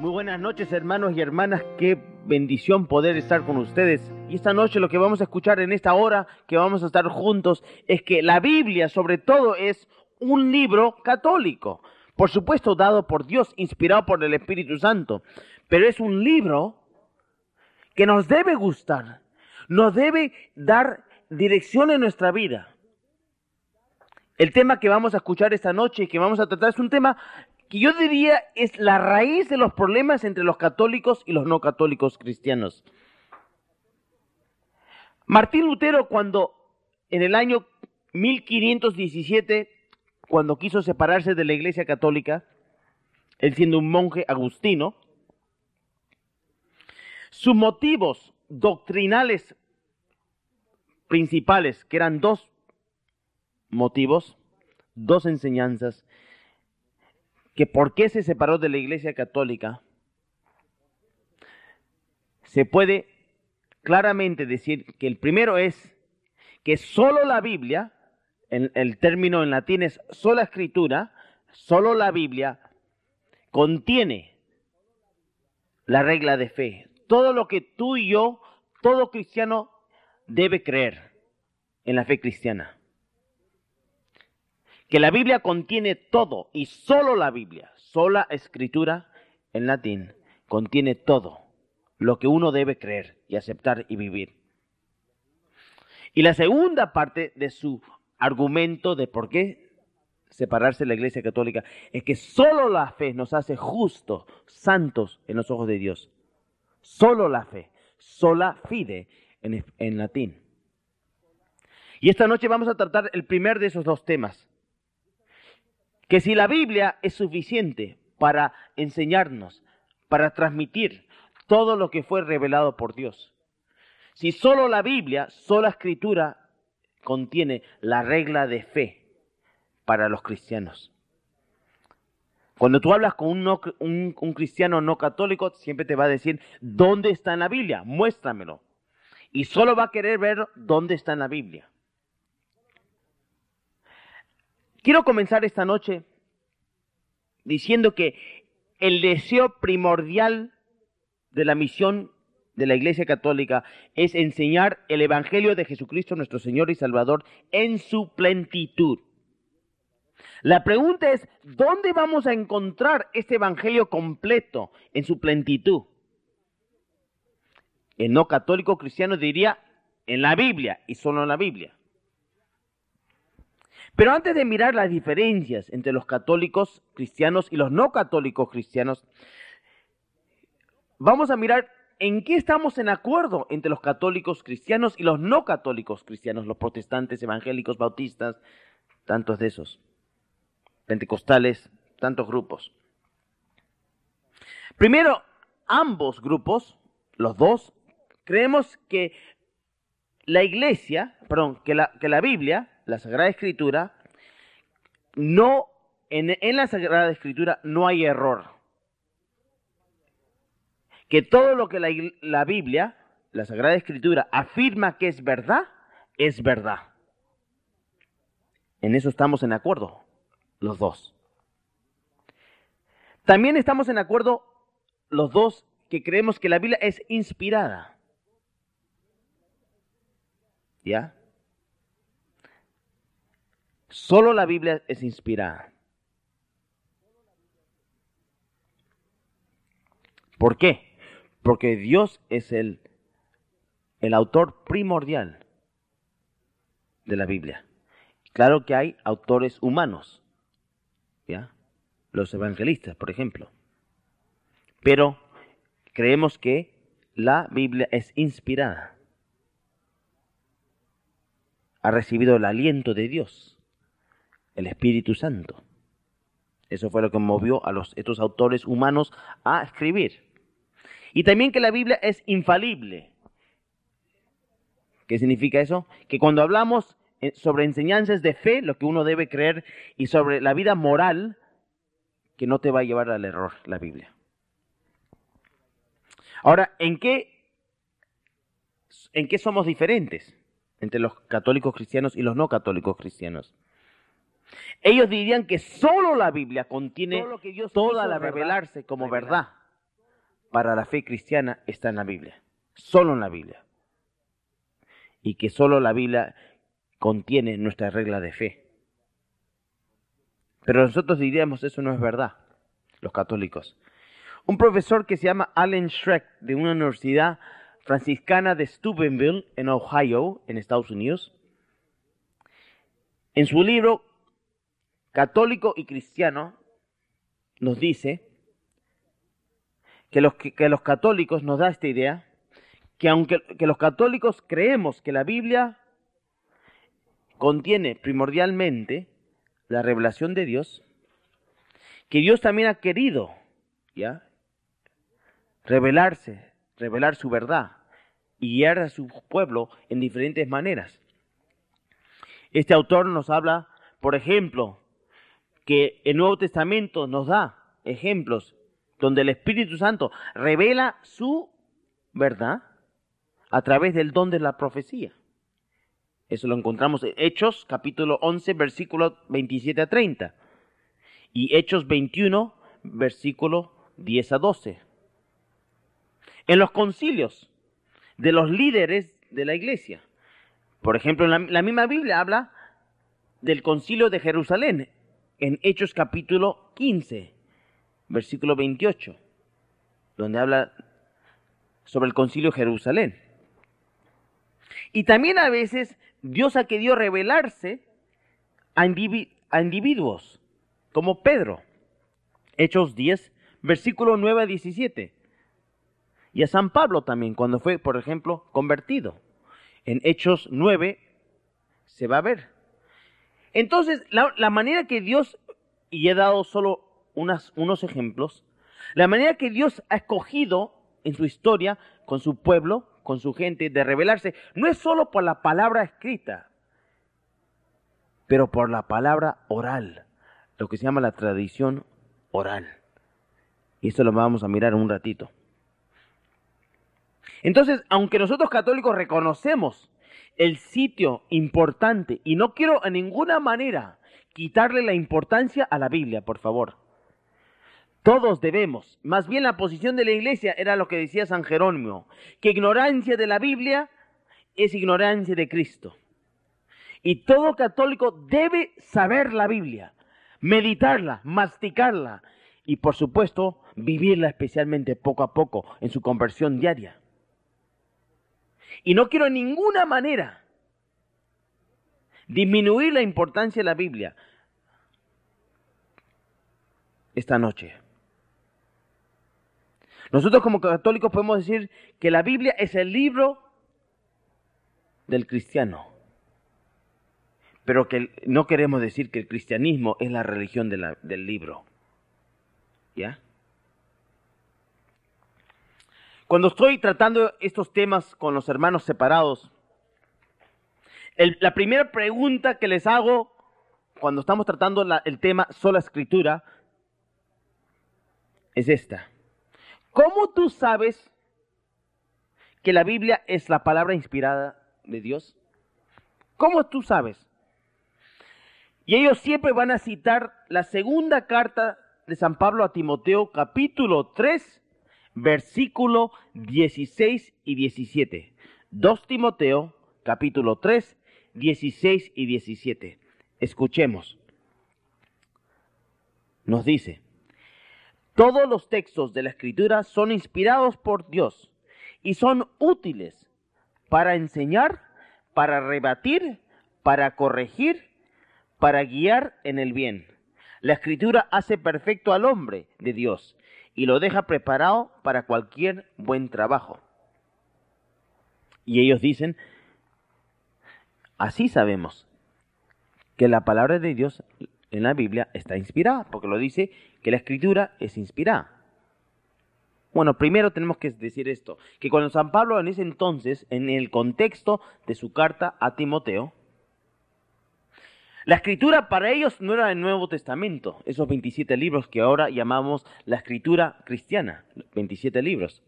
Muy buenas noches hermanos y hermanas, qué bendición poder estar con ustedes. Y esta noche lo que vamos a escuchar en esta hora que vamos a estar juntos es que la Biblia sobre todo es un libro católico. Por supuesto dado por Dios, inspirado por el Espíritu Santo. Pero es un libro que nos debe gustar, nos debe dar dirección en nuestra vida. El tema que vamos a escuchar esta noche y que vamos a tratar es un tema que yo diría es la raíz de los problemas entre los católicos y los no católicos cristianos. Martín Lutero cuando en el año 1517, cuando quiso separarse de la Iglesia Católica, él siendo un monje agustino, sus motivos doctrinales principales, que eran dos motivos, dos enseñanzas, que por qué se separó de la Iglesia Católica, se puede claramente decir que el primero es que solo la Biblia, en el término en latín es sola escritura, solo la Biblia contiene la regla de fe. Todo lo que tú y yo, todo cristiano debe creer en la fe cristiana que la Biblia contiene todo y solo la Biblia, sola escritura en latín, contiene todo lo que uno debe creer y aceptar y vivir. Y la segunda parte de su argumento de por qué separarse de la Iglesia Católica es que solo la fe nos hace justos, santos en los ojos de Dios. Solo la fe, sola fide en, en latín. Y esta noche vamos a tratar el primer de esos dos temas, que si la Biblia es suficiente para enseñarnos, para transmitir todo lo que fue revelado por Dios, si solo la Biblia, sola escritura, contiene la regla de fe para los cristianos. Cuando tú hablas con un, un, un, cristiano no católico, siempre te va a decir, ¿dónde está en la Biblia? Muéstramelo. Y solo va a querer ver dónde está en la Biblia. Quiero comenzar esta noche diciendo que el deseo primordial de la misión de la Iglesia Católica es enseñar el Evangelio de Jesucristo nuestro Señor y Salvador en su plenitud. La pregunta es, ¿dónde vamos a encontrar este Evangelio completo en su plenitud? El no católico cristiano diría en la Biblia y solo en la Biblia. Pero antes de mirar las diferencias entre los católicos cristianos y los no católicos cristianos, vamos a mirar en qué estamos en acuerdo entre los católicos cristianos y los no católicos cristianos, los protestantes, evangélicos, bautistas, tantos de esos, pentecostales, tantos grupos. Primero, ambos grupos, los dos, creemos que la iglesia, perdón, que la, que la Biblia la Sagrada Escritura, no, en, en la Sagrada Escritura no hay error. Que todo lo que la, la Biblia, la Sagrada Escritura, afirma que es verdad, es verdad. En eso estamos en acuerdo, los dos. También estamos en acuerdo los dos que creemos que la Biblia es inspirada. ¿Ya? Solo la Biblia es inspirada. ¿Por qué? Porque Dios es el, el autor primordial de la Biblia. Claro que hay autores humanos, ¿ya? Los evangelistas, por ejemplo. Pero creemos que la Biblia es inspirada. Ha recibido el aliento de Dios el Espíritu Santo. Eso fue lo que movió a los, estos autores humanos a escribir. Y también que la Biblia es infalible. ¿Qué significa eso? Que cuando hablamos eh, sobre enseñanzas de fe, lo que uno debe creer, y sobre la vida moral, que no te va a llevar al error la Biblia. Ahora, ¿en qué, en qué somos diferentes entre los católicos cristianos y los no católicos cristianos? Ellos dirían que solo la Biblia contiene toda la revelarse como verdad. para la fe cristiana está en la Biblia, solo en la Biblia. Y que solo la Biblia contiene nuestra regla de fe. Pero nosotros diríamos eso no es verdad, los católicos. Un profesor que se llama Alan Schreck de una universidad franciscana de Steubenville, en Ohio, en Estados Unidos, en su libro Católico y Cristiano, nos dice que los, que, los católicos nos da esta idea, que aunque que los católicos creemos que la Biblia contiene primordialmente la revelación de Dios, que Dios también ha querido, ¿ya? Revelarse, revelar su verdad y guiar a su pueblo en diferentes maneras. Este autor nos habla, por ejemplo, que el Nuevo Testamento nos da ejemplos donde el Espíritu Santo revela su verdad a través del don de la profecía. Eso lo encontramos en Hechos capítulo 11 versículo 27 a 30 y Hechos 21 versículo 10 a 12. En los concilios de los líderes de la iglesia. Por ejemplo, la, la misma Biblia habla del concilio de Jerusalén en Hechos capítulo 15 versículo 28, donde habla sobre el concilio de Jerusalén. Y también a veces Dios ha querido revelarse a, individuos, como Pedro, Hechos 10, versículo 9 a 17. Y a San Pablo también, cuando fue, por ejemplo, convertido. En Hechos 9 se va a ver. Entonces, la, manera que Dios, y he dado solo unos ejemplos, la manera que Dios ha escogido en su historia con su pueblo, con su gente, de revelarse, no es solo por la palabra escrita, pero por la palabra oral, lo que se llama la tradición oral. Y esto lo vamos a mirar un ratito. Entonces, aunque nosotros católicos reconocemos el sitio importante, y no quiero en ninguna manera quitarle la importancia a la Biblia, por favor. Todos debemos. Más bien la posición de la iglesia era lo que decía San Jerónimo, que ignorancia de la Biblia es ignorancia de Cristo. Y todo católico debe saber la Biblia, meditarla, masticarla y por supuesto vivirla especialmente poco a poco en su conversión diaria. Y no quiero en ninguna manera disminuir la importancia de la Biblia esta noche. Nosotros como católicos podemos decir que la Biblia es el libro del cristiano, pero que no queremos decir que el cristianismo es la religión del libro. ¿Ya? Cuando estoy tratando estos temas con los hermanos separados, la primera pregunta que les hago cuando estamos tratando el tema sola escritura es esta. ¿Cómo tú sabes que la Biblia es la palabra inspirada de Dios? ¿Cómo tú sabes? Y ellos siempre van a citar la segunda carta de San Pablo a Timoteo, capítulo 3, versículo 16 y 17. 2 Timoteo, capítulo 3, 16 y 17. Escuchemos. Nos dice, todos los textos de la Escritura son inspirados por Dios y son útiles para enseñar, para rebatir, para corregir, para guiar en el bien. La Escritura hace perfecto al hombre de Dios y lo deja preparado para cualquier buen trabajo. Y ellos dicen, así sabemos que la palabra de Dios en la Biblia está inspirada, porque lo dice que la escritura es inspirada. Bueno, primero tenemos que decir esto, que cuando San Pablo en ese entonces, en el contexto de su carta a Timoteo, la escritura para ellos no era el Nuevo Testamento, esos 27 libros que ahora llamamos la escritura cristiana, 27 libros.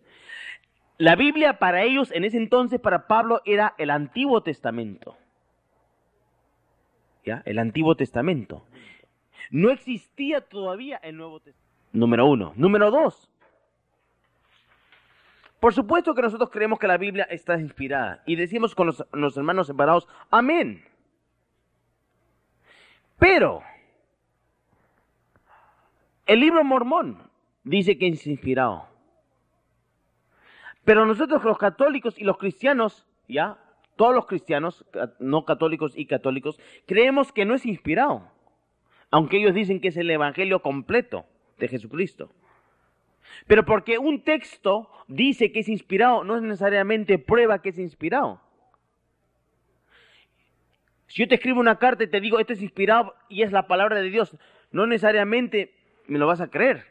La Biblia para ellos en ese entonces, para Pablo, era el Antiguo Testamento. ¿Ya? El Antiguo Testamento. No existía todavía el Nuevo Testamento. Número uno. Número dos. Por supuesto que nosotros creemos que la Biblia está inspirada y decimos con los, los hermanos separados, amén. Pero el libro mormón dice que es inspirado. Pero nosotros los católicos y los cristianos, ya, todos los cristianos, no católicos y católicos, creemos que no es inspirado. Aunque ellos dicen que es el evangelio completo de Jesucristo. Pero porque un texto dice que es inspirado, no es necesariamente prueba que es inspirado. Si yo te escribo una carta y te digo, esto es inspirado y es la palabra de Dios, no necesariamente me lo vas a creer.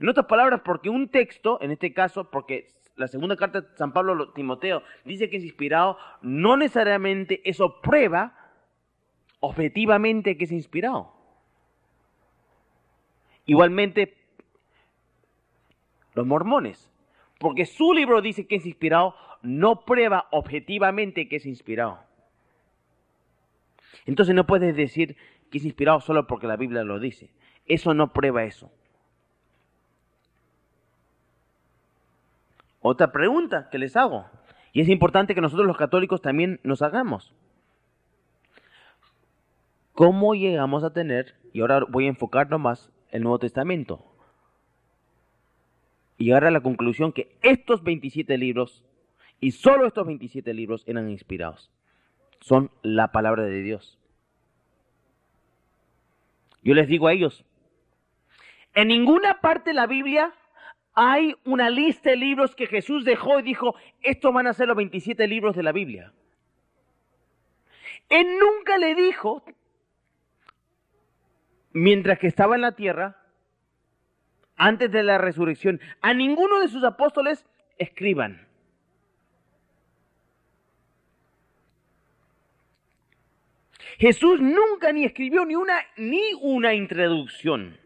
En otras palabras, porque un texto, en este caso, porque la segunda carta de San Pablo a Timoteo dice que es inspirado, no necesariamente eso prueba objetivamente que es inspirado. Igualmente, los mormones, porque su libro dice que es inspirado, no prueba objetivamente que es inspirado. Entonces no puedes decir que es inspirado solo porque la Biblia lo dice. Eso no prueba eso. Otra pregunta que les hago, y es importante que nosotros los católicos también nos hagamos. ¿Cómo llegamos a tener, y ahora voy a enfocarnos más, el Nuevo Testamento? Y llegar a la conclusión que estos 27 libros, y solo estos 27 libros eran inspirados. Son la palabra de Dios. Yo les digo a ellos, en ninguna parte de la Biblia hay una lista de libros que Jesús dejó y dijo, estos van a ser los 27 libros de la Biblia. Él nunca le dijo, mientras que estaba en la tierra, antes de la resurrección, a ninguno de sus apóstoles escriban. Jesús nunca ni escribió ni una, ni una introducción.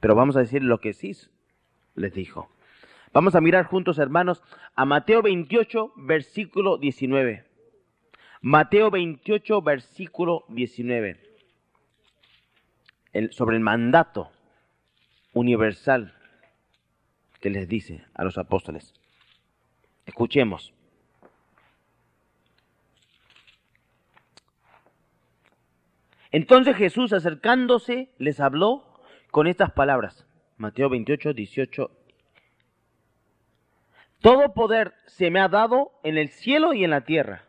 Pero vamos a decir lo que sí les dijo. Vamos a mirar juntos, hermanos, a Mateo 28, versículo 19. Mateo 28, versículo 19. sobre el mandato universal que les dice a los apóstoles. Escuchemos. Entonces Jesús acercándose les habló con estas palabras. Mateo 28, 18. Todo poder se me ha dado en el cielo y en la tierra.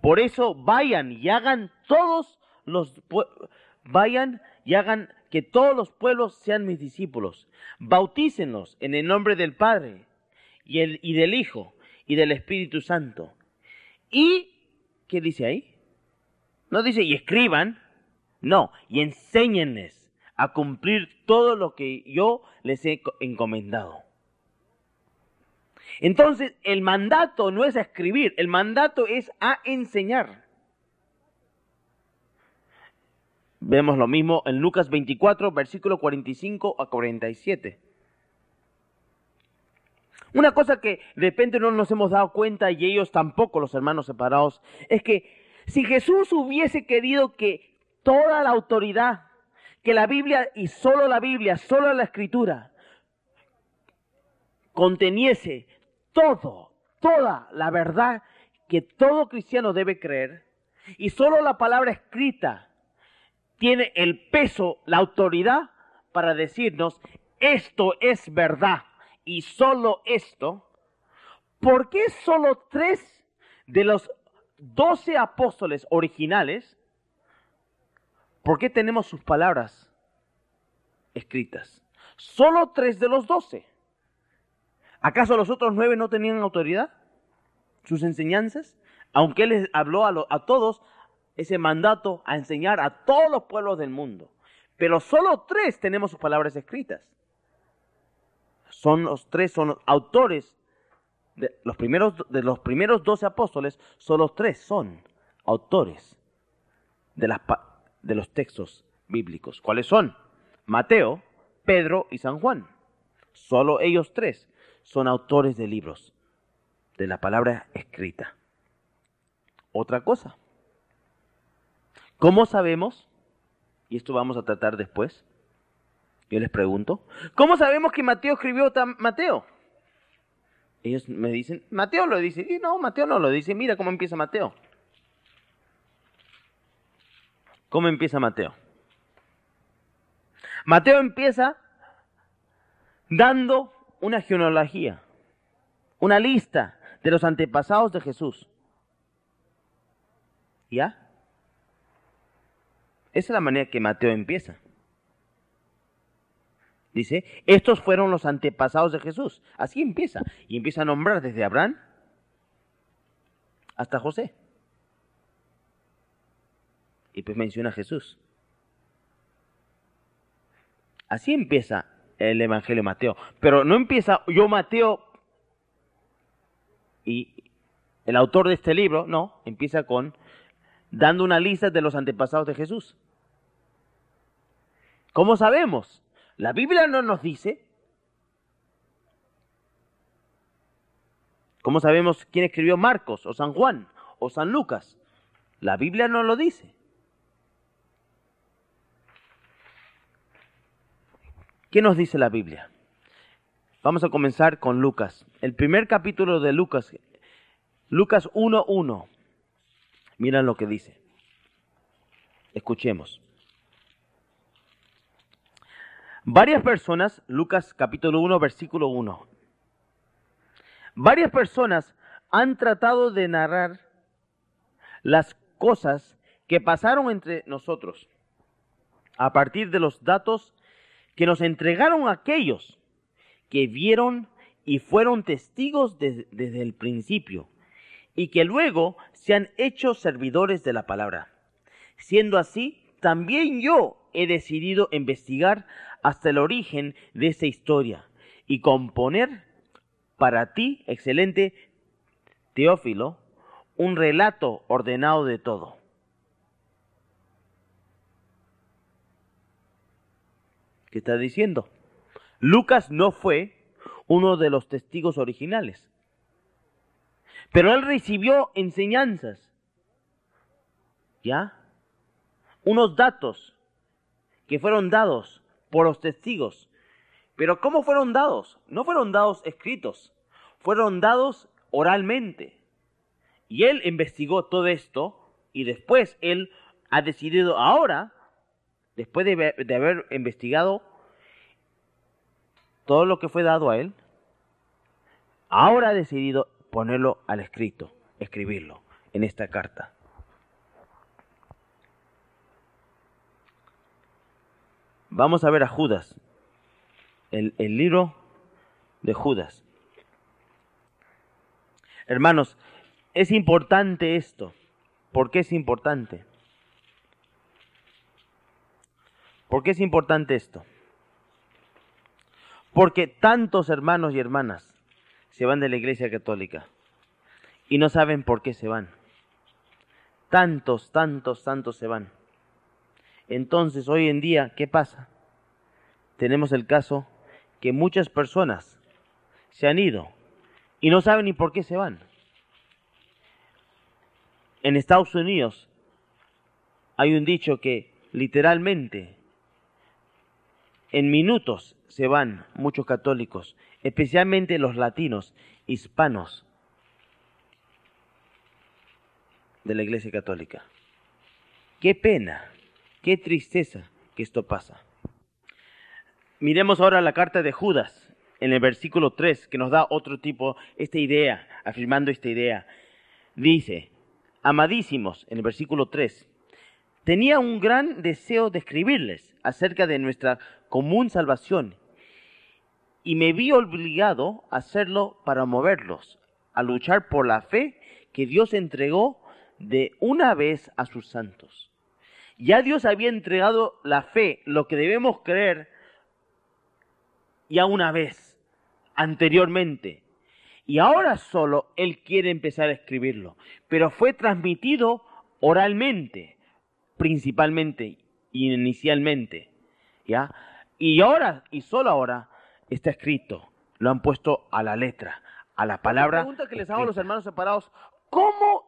Por eso vayan y hagan todos los vayan y hagan que todos los pueblos sean mis discípulos. Bautícenlos en el nombre del Padre y, el, y del Hijo y del Espíritu Santo. Y ¿qué dice ahí? No dice y escriban, no, y enséñenles a cumplir todo lo que yo les he encomendado. Entonces, el mandato no es a escribir, el mandato es a enseñar. Vemos lo mismo en Lucas 24, versículo 45 a 47. Una cosa que de repente no nos hemos dado cuenta y ellos tampoco, los hermanos separados, es que si Jesús hubiese querido que toda la autoridad que la Biblia y solo la Biblia, solo la escritura conteniese todo, toda la verdad que todo cristiano debe creer y solo la palabra escrita tiene el peso, la autoridad para decirnos esto es verdad y solo esto, ¿por qué solo tres de los doce apóstoles originales ¿Por qué tenemos sus palabras escritas? Solo tres de los doce. ¿Acaso los otros nueve no tenían autoridad? ¿Sus enseñanzas? Aunque Él les habló a, todos ese mandato a enseñar a todos los pueblos del mundo. Pero solo tres tenemos sus palabras escritas. Son los tres, son los autores de los primeros, de los primeros doce apóstoles, solo tres son autores de las, de los textos bíblicos. ¿Cuáles son? Mateo, Pedro y San Juan. Solo ellos tres son autores de libros, de la palabra escrita. Otra cosa. ¿Cómo sabemos? Y esto vamos a tratar después. Yo les pregunto, ¿cómo sabemos que Mateo escribió Mateo? Ellos me dicen, Mateo lo dice. Y no, Mateo no lo dice. Mira cómo empieza Mateo. ¿Cómo empieza Mateo? Mateo empieza dando una genealogía, una lista de los antepasados de Jesús. ¿Ya? Esa es la manera que Mateo empieza. Dice, estos fueron los antepasados de Jesús. Así empieza. Y empieza a nombrar desde Abraham hasta José. Y pues menciona a Jesús. Así empieza el Evangelio de Mateo. Pero no empieza yo Mateo y el autor de este libro, no, empieza con dando una lista de los antepasados de Jesús. ¿Cómo sabemos? La Biblia no nos dice. ¿Cómo sabemos quién escribió Marcos o San Juan o San Lucas? La Biblia no lo dice. ¿Qué nos dice la Biblia? Vamos a comenzar con Lucas. El primer capítulo de Lucas, Lucas 1.1. Miren lo que dice. Escuchemos. Varias personas, Lucas capítulo 1, versículo 1. Varias personas han tratado de narrar las cosas que pasaron entre nosotros a partir de los datos que nos entregaron aquellos que vieron y fueron testigos desde el principio y que luego se han hecho servidores de la palabra. Siendo así, también yo he decidido investigar hasta el origen de esta historia y componer para ti, excelente Teófilo, un relato ordenado de todo. ¿Qué está diciendo? Lucas no fue uno de los testigos originales, pero él recibió enseñanzas, ¿ya? Unos datos que fueron dados por los testigos. Pero ¿cómo fueron dados? No fueron dados escritos, fueron dados oralmente. Y él investigó todo esto y después él ha decidido ahora, después de, haber investigado todo lo que fue dado a él, ahora ha decidido ponerlo al escrito, escribirlo en esta carta. Vamos a ver a Judas, el, libro de Judas. Hermanos, es importante esto. ¿Por qué es importante? ¿Por qué es importante esto? Porque tantos hermanos y hermanas se van de la Iglesia Católica y no saben por qué se van. Tantos, tantos, tantos se van. Entonces, hoy en día, ¿qué pasa? Tenemos el caso que muchas personas se han ido y no saben ni por qué se van. En Estados Unidos hay un dicho que literalmente en minutos se van muchos católicos, especialmente los latinos, hispanos de la Iglesia Católica. Qué pena Qué tristeza que esto pasa. Miremos ahora la carta de Judas en el versículo 3, que nos da otro tipo, esta idea, afirmando esta idea. Dice, amadísimos, en el versículo 3, tenía un gran deseo de escribirles acerca de nuestra común salvación y me vi obligado a hacerlo para moverlos, a luchar por la fe que Dios entregó de una vez a sus santos. Ya Dios había entregado la fe, lo que debemos creer, ya una vez, anteriormente. Y ahora solo Él quiere empezar a escribirlo. Pero fue transmitido oralmente, principalmente, inicialmente. ¿Ya? Y ahora, y solo ahora, está escrito. Lo han puesto a la letra, a la palabra. La pregunta que les hago a los hermanos separados, ¿cómo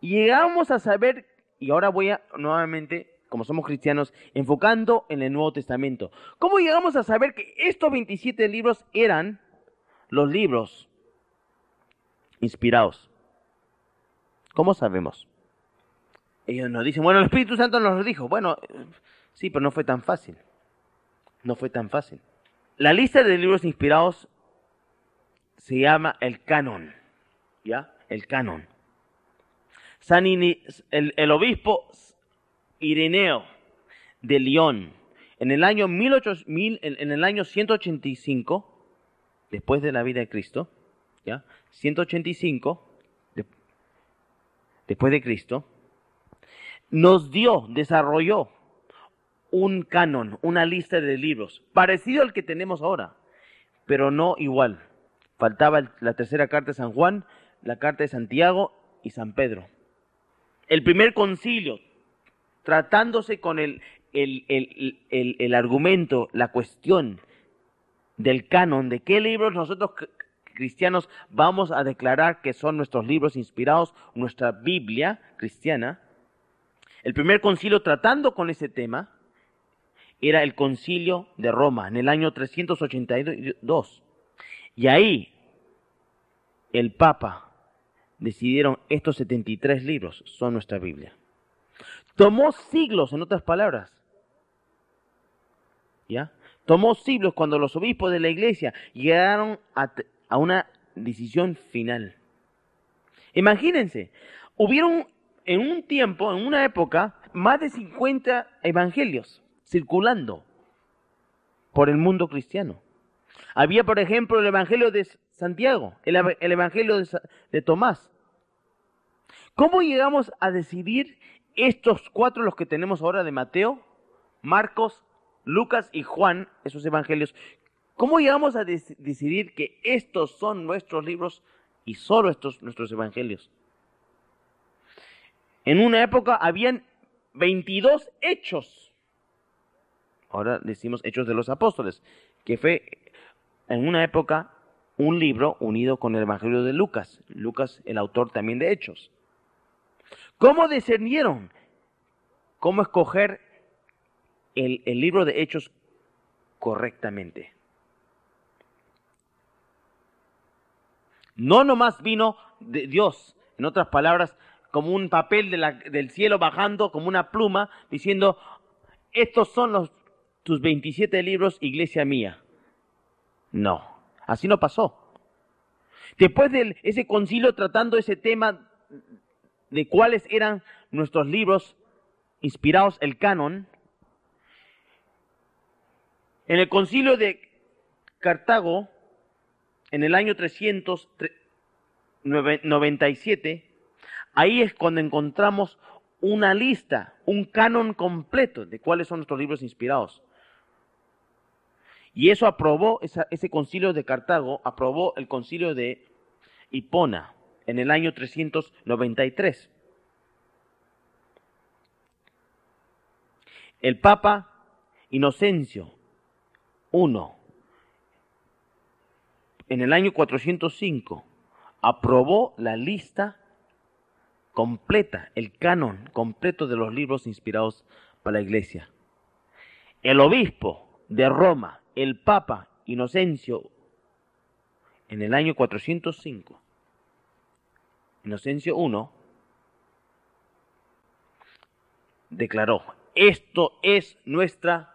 llegamos a saber y ahora voy a nuevamente como somos cristianos, enfocando en el Nuevo Testamento. ¿Cómo llegamos a saber que estos 27 libros eran los libros inspirados? ¿Cómo sabemos? Ellos nos dicen, bueno, el Espíritu Santo nos lo dijo. Bueno, sí, pero no fue tan fácil. No fue tan fácil. La lista de libros inspirados se llama el canon. ¿Ya? El canon. San el, obispo Ireneo de León, en el año en, el año 185, después de la vida de Cristo, ¿ya? 185, después de Cristo, nos dio, desarrolló un canon, una lista de libros, parecido al que tenemos ahora, pero no igual. Faltaba la tercera carta de San Juan, la carta de Santiago y San Pedro el primer concilio, tratándose con el, el, argumento, la cuestión del canon, de qué libros nosotros cristianos vamos a declarar que son nuestros libros inspirados, nuestra Biblia cristiana. El primer concilio tratando con ese tema era el concilio de Roma en el año 382. Y ahí el Papa decidieron estos 73 libros son nuestra Biblia. Tomó siglos, en otras palabras. ¿Ya? Tomó siglos cuando los obispos de la iglesia llegaron a, a una decisión final. Imagínense, hubieron en un tiempo, en una época, más de 50 evangelios circulando por el mundo cristiano. Había, por ejemplo, el Evangelio de Santiago, el, Evangelio de, Tomás. ¿Cómo llegamos a decidir estos cuatro, los que tenemos ahora de Mateo, Marcos, Lucas y Juan, esos evangelios? ¿Cómo llegamos a decidir que estos son nuestros libros y solo estos nuestros evangelios? En una época habían 22 hechos. Ahora decimos hechos de los apóstoles, que fue en una época un libro unido con el Evangelio de Lucas. Lucas, el autor también de Hechos. ¿Cómo discernieron? ¿Cómo escoger el, el libro de Hechos correctamente? No nomás vino de Dios, en otras palabras, como un papel del cielo bajando, como una pluma, diciendo, estos son tus 27 libros, iglesia mía. No, así no pasó. Después de ese concilio tratando ese tema de cuáles eran nuestros libros inspirados, el canon, en el concilio de Cartago, en el año 397, ahí es cuando encontramos una lista, un canon completo de cuáles son nuestros libros inspirados. Y eso aprobó, ese concilio de Cartago, aprobó el concilio de Hipona en el año 393. El Papa Inocencio I, en el año 405, aprobó la lista completa, el canon completo de los libros inspirados para la iglesia. El obispo de Roma, el Papa Inocencio, en el año 405, Inocencio I, declaró, esto es nuestra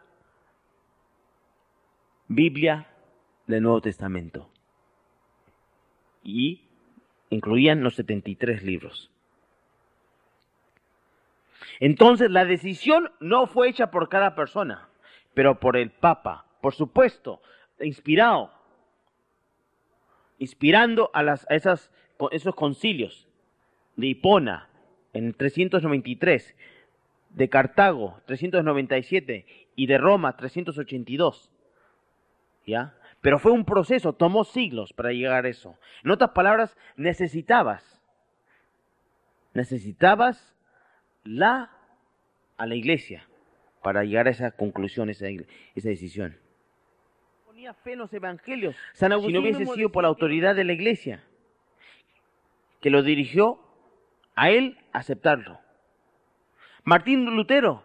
Biblia del Nuevo Testamento. Y incluían los 73 libros. Entonces la decisión no fue hecha por cada persona, pero por el Papa, por supuesto, inspirado, inspirando a, las, esas, esos concilios de Hipona en 393, de Cartago 397 y de Roma 382. ¿Ya? Pero fue un proceso, tomó siglos para llegar a eso. En otras palabras, necesitabas, necesitabas la a la iglesia para llegar a esa conclusión, esa, esa decisión fe en los evangelios si no hubiese sido por la autoridad de la iglesia que lo dirigió a él aceptarlo. Martín Lutero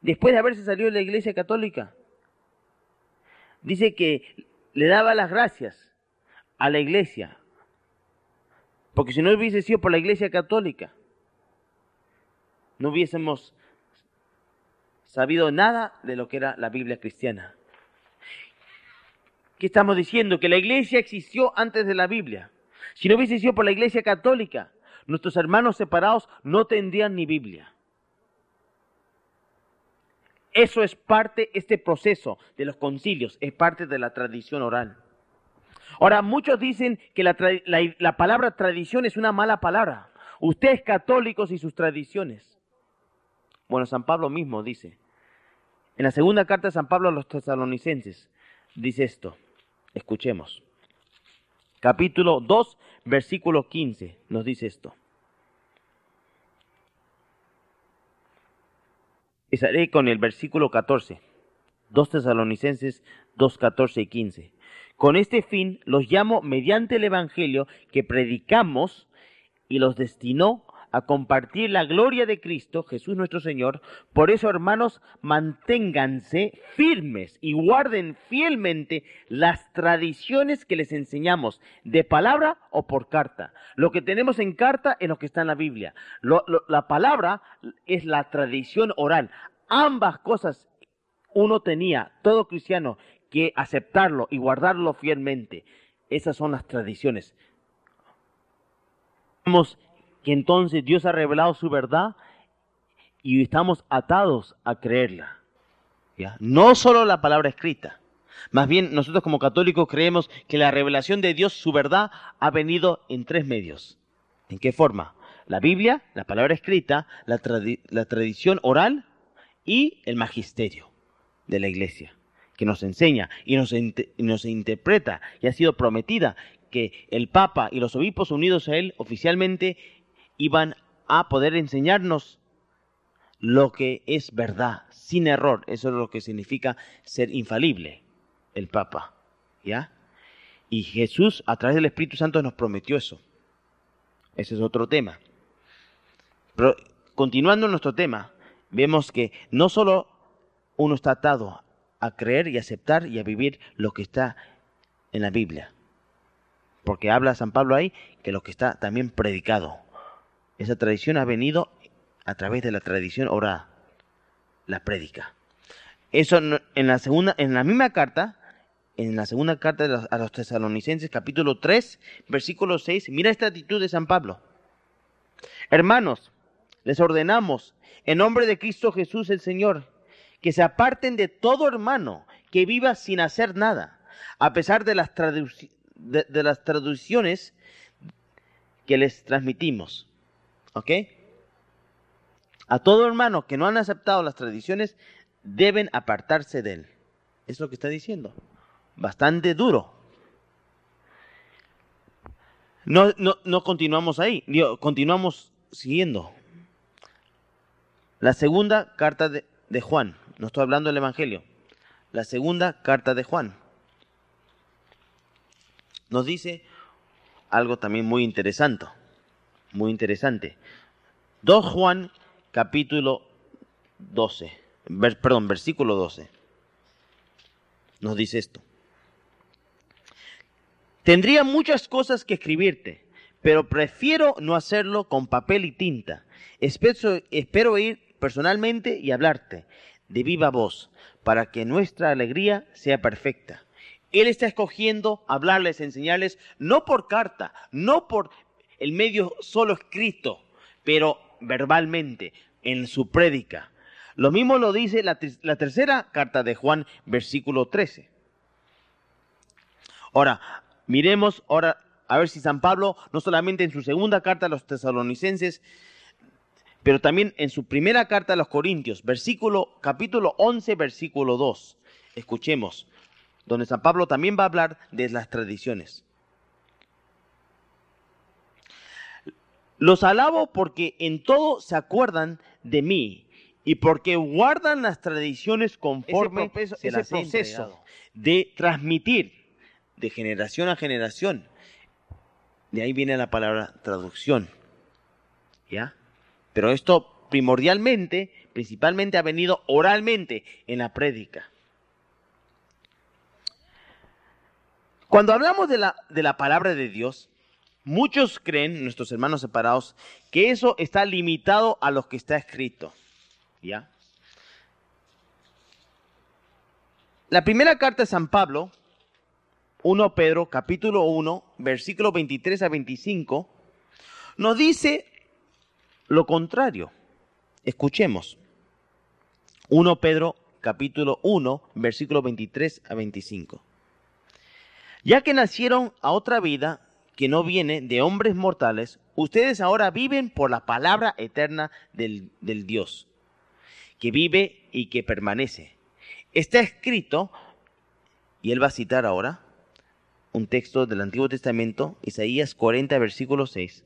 después de haberse salido de la iglesia católica. Dice que le daba las gracias a la iglesia, porque si no hubiese sido por la iglesia católica, no hubiésemos sabido nada de lo que era la Biblia cristiana. ¿Qué estamos diciendo? Que la iglesia existió antes de la Biblia. Si no hubiese sido por la iglesia católica, nuestros hermanos separados no tendrían ni Biblia. Eso es parte, este proceso de los concilios, es parte de la tradición oral. Ahora, muchos dicen que la, la palabra tradición es una mala palabra. Ustedes católicos y sus tradiciones. Bueno, San Pablo mismo dice, en la segunda carta de San Pablo a los tesalonicenses, dice esto, escuchemos. Capítulo 2, versículo 15, nos dice esto. Estaré con el versículo 14, 2 tesalonicenses 2, 14 y 15. Con este fin los llamo mediante el Evangelio que predicamos y los destinó a compartir la gloria de Cristo, Jesús nuestro Señor. Por eso, hermanos, manténganse firmes y guarden fielmente las tradiciones que les enseñamos, de palabra o por carta. Lo que tenemos en carta es lo que está en la Biblia. la palabra es la tradición oral. Ambas cosas uno tenía, todo cristiano, que aceptarlo y guardarlo fielmente. Esas son las tradiciones que entonces Dios ha revelado su verdad y estamos atados a creerla. No solo la palabra escrita. Más bien, nosotros como católicos creemos que la revelación de Dios, su verdad, ha venido en tres medios. ¿En qué forma? La Biblia, la palabra escrita, la, tradición oral y el magisterio de la iglesia, que nos enseña y nos interpreta y ha sido prometida que el Papa y los obispos unidos a él oficialmente iban a poder enseñarnos lo que es verdad, sin error. Eso es lo que significa ser infalible, el Papa. ¿Ya? Y Jesús, a través del Espíritu Santo, nos prometió eso. Ese es otro tema. Pero continuando nuestro tema, vemos que no solo uno está atado a creer y aceptar y a vivir lo que está en la Biblia, porque habla San Pablo ahí que lo que está también predicado, esa tradición ha venido a través de la tradición orada, la prédica. Eso en la segunda, en la misma carta, en la segunda carta a los tesalonicenses, capítulo 3, versículo 6, mira esta actitud de San Pablo. Hermanos, les ordenamos, en nombre de Cristo Jesús el Señor, que se aparten de todo hermano que viva sin hacer nada, a pesar de las, de las traducciones que les transmitimos ¿Ok? A todo hermano que no han aceptado las tradiciones, deben apartarse de él. Es lo que está diciendo. Bastante duro. No, no, continuamos ahí, continuamos siguiendo. La segunda carta de, de Juan, no estoy hablando del Evangelio, la segunda carta de Juan nos dice algo también muy interesante muy interesante. 2 Juan capítulo 12, perdón, versículo 12. Nos dice esto. Tendría muchas cosas que escribirte, pero prefiero no hacerlo con papel y tinta. Espero, espero ir personalmente y hablarte de viva voz, para que nuestra alegría sea perfecta. Él está escogiendo hablarles, enseñarles, no por carta, no por el medio solo escrito, pero verbalmente, en su prédica. Lo mismo lo dice la, tercera carta de Juan, versículo 13. Ahora, miremos ahora a ver si San Pablo, no solamente en su segunda carta a los tesalonicenses, pero también en su primera carta a los Corintios, versículo, capítulo 11, versículo 2. Escuchemos, donde San Pablo también va a hablar de las tradiciones. Los alabo porque en todo se acuerdan de mí y porque guardan las tradiciones conforme ese proceso, de transmitir de generación a generación. De ahí viene la palabra traducción. ¿Ya? Pero esto primordialmente, principalmente ha venido oralmente en la prédica. Cuando hablamos de la, de la palabra de Dios, muchos creen, nuestros hermanos separados, que eso está limitado a lo que está escrito. ¿Ya? La primera carta de San Pablo, 1 Pedro, capítulo 1, versículo 23 a 25, nos dice lo contrario. Escuchemos. 1 Pedro, capítulo 1, versículo 23 a 25 ya que nacieron a otra vida que no viene de hombres mortales, ustedes ahora viven por la palabra eterna del, Dios, que vive y que permanece. Está escrito, y él va a citar ahora, un texto del Antiguo Testamento, Isaías 40, versículo 6.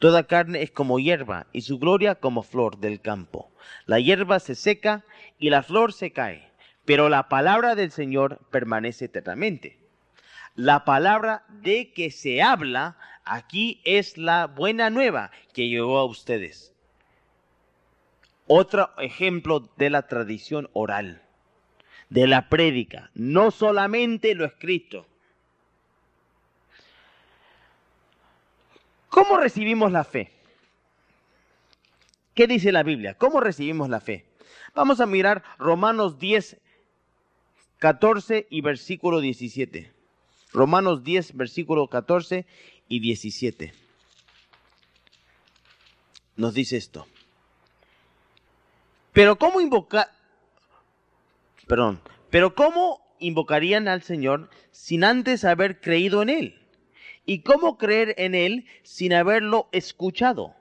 Toda carne es como hierba y su gloria como flor del campo. La hierba se seca y la flor se cae, pero la palabra del Señor permanece eternamente la palabra de que se habla aquí es la buena nueva que llegó a ustedes. Otro ejemplo de la tradición oral, de la prédica, no solamente lo escrito. ¿Cómo recibimos la fe? ¿Qué dice la Biblia? ¿Cómo recibimos la fe? Vamos a mirar Romanos 10, 14 y versículo 17. Romanos 10, versículo 14 y 17. Nos dice esto. Pero ¿cómo invocar? Perdón. Pero ¿cómo invocarían al Señor sin antes haber creído en Él? ¿Y cómo creer en Él sin haberlo escuchado?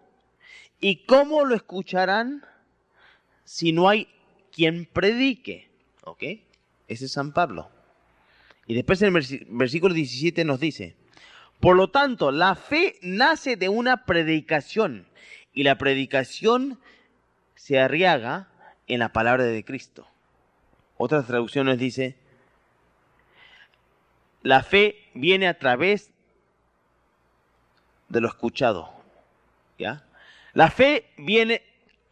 ¿Y cómo lo escucharán si no hay quien predique? ¿Ok? Ese es San Pablo. Y después en el versículo 17 nos dice, por lo tanto, la fe nace de una predicación y la predicación se arriaga en la palabra de Cristo. Otras traducciones dice, la fe viene a través de lo escuchado. ¿Ya? La fe viene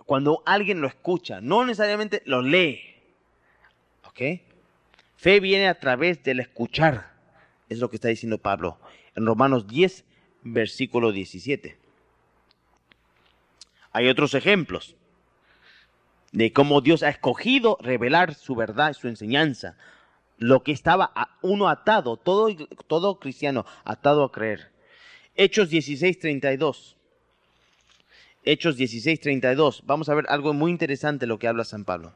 cuando alguien lo escucha, no necesariamente lo lee. ¿Ok? Fe viene a través del escuchar. Es lo que está diciendo Pablo en Romanos 10, versículo 17. Hay otros ejemplos de cómo Dios ha escogido revelar su verdad su enseñanza. Lo que estaba uno atado, todo, todo cristiano atado a creer. Hechos 16, 32. Hechos 16, 32. Vamos a ver algo muy interesante lo que habla San Pablo